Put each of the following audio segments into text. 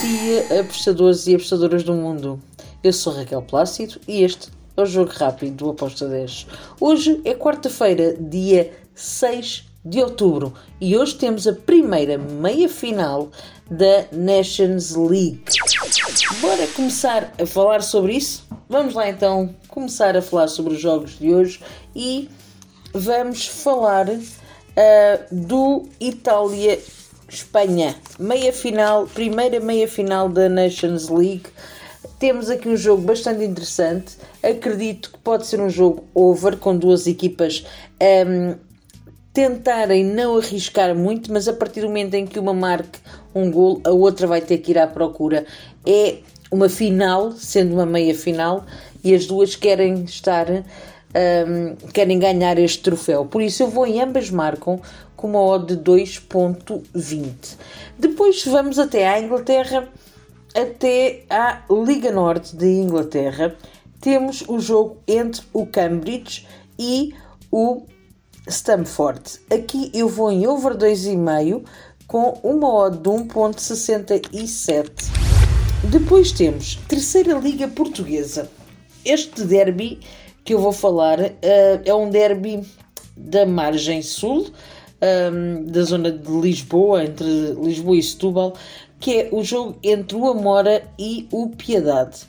dia, apostadores e apostadoras do mundo. Eu sou Raquel Plácido e este é o Jogo Rápido do Aposta 10. Hoje é quarta-feira, dia 6 de outubro, e hoje temos a primeira meia-final da Nations League. Bora começar a falar sobre isso? Vamos lá então começar a falar sobre os jogos de hoje e vamos falar uh, do Itália Espanha, meia final, primeira meia final da Nations League. Temos aqui um jogo bastante interessante. Acredito que pode ser um jogo over, com duas equipas um, ehm, tentarem não arriscar muito, mas a partir do momento em que uma marque um gol, a outra vai ter que ir à procura. É uma final, sendo uma meia final, e as duas querem estar um, querem ganhar este troféu. Por isso eu vou em ambas marcam com uma odd de 2.20. Depois vamos até à Inglaterra, até à Liga Norte de Inglaterra. Temos o jogo entre o Cambridge e o Stamford. Aqui eu vou em over 2,5 com uma odd de 1.67. Depois temos Terceira Liga Portuguesa. Este derby que eu vou falar uh, é um derby da margem sul, um, ehm, da zona de Lisboa, entre Lisboa e Setúbal, que é o jogo entre o Amora e o Piedade.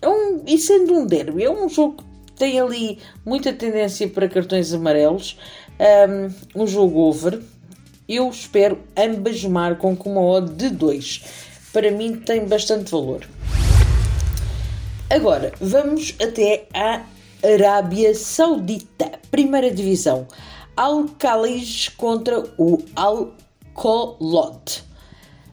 É um, e sendo um derby, é um jogo que tem ali muita tendência para cartões amarelos, um, ehm, um jogo over. Eu espero ambas marcam com uma odd de 2. Para mim tem bastante valor. Agora, vamos até à Arábia Saudita, primeira divisão. Al-Khalij contra o Al-Kolot.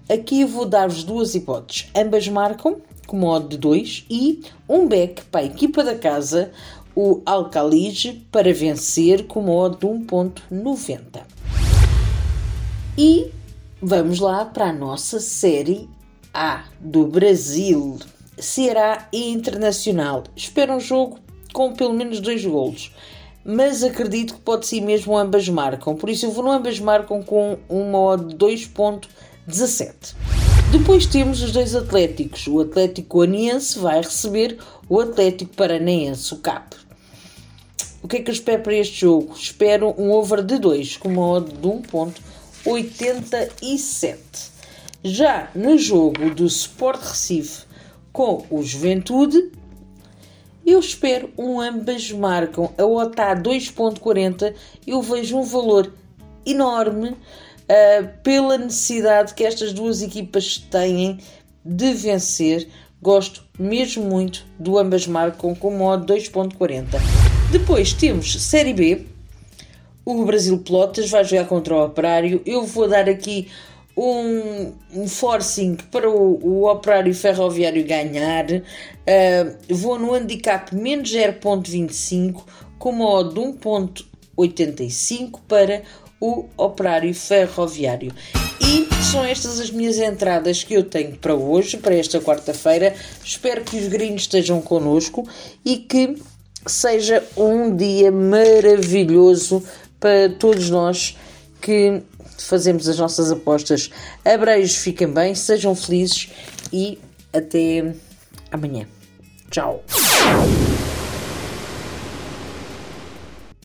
Aqui vou dar-vos duas hipóteses. Ambas marcam com modo de 2 e um back para a equipa da casa, o Al-Khalij, para vencer com modo de 1.90. E vamos lá para a nossa série A do Brasil. Ceará Internacional. Espero um jogo com pelo menos dois golos. Mas acredito que pode ser mesmo ambas marcam. Por isso eu vou no ambas marcam com uma odd de 2.17. Depois temos os dois Atléticos. O Atlético Aniense vai receber o Atlético Paranaense, o CAP. O que é que eu espero para este jogo? Espero um over de 2 com uma odd de 1.87. Já no jogo do Sport Recife com o Juventude, eu espero um ambas marcam. A OTA 2.40 eu vejo um valor enorme uh, pela necessidade que estas duas equipas têm de vencer. Gosto mesmo muito do ambas marcam com modo 2.40. Depois temos Série B. O Brasil Pelotas vai jogar contra o Operário. Eu vou dar aqui um, um forcing para o, o operário ferroviário ganhar. Uh, vou no handicap menos 0.25 com modo de 1.85 para o operário ferroviário. E são estas as minhas entradas que eu tenho para hoje, para esta quarta-feira. Espero que os gringos estejam connosco e que seja um dia maravilhoso para todos nós que fazemos as nossas apostas. Abreios, fiquem bem, sejam felizes e até amanhã. Tchau.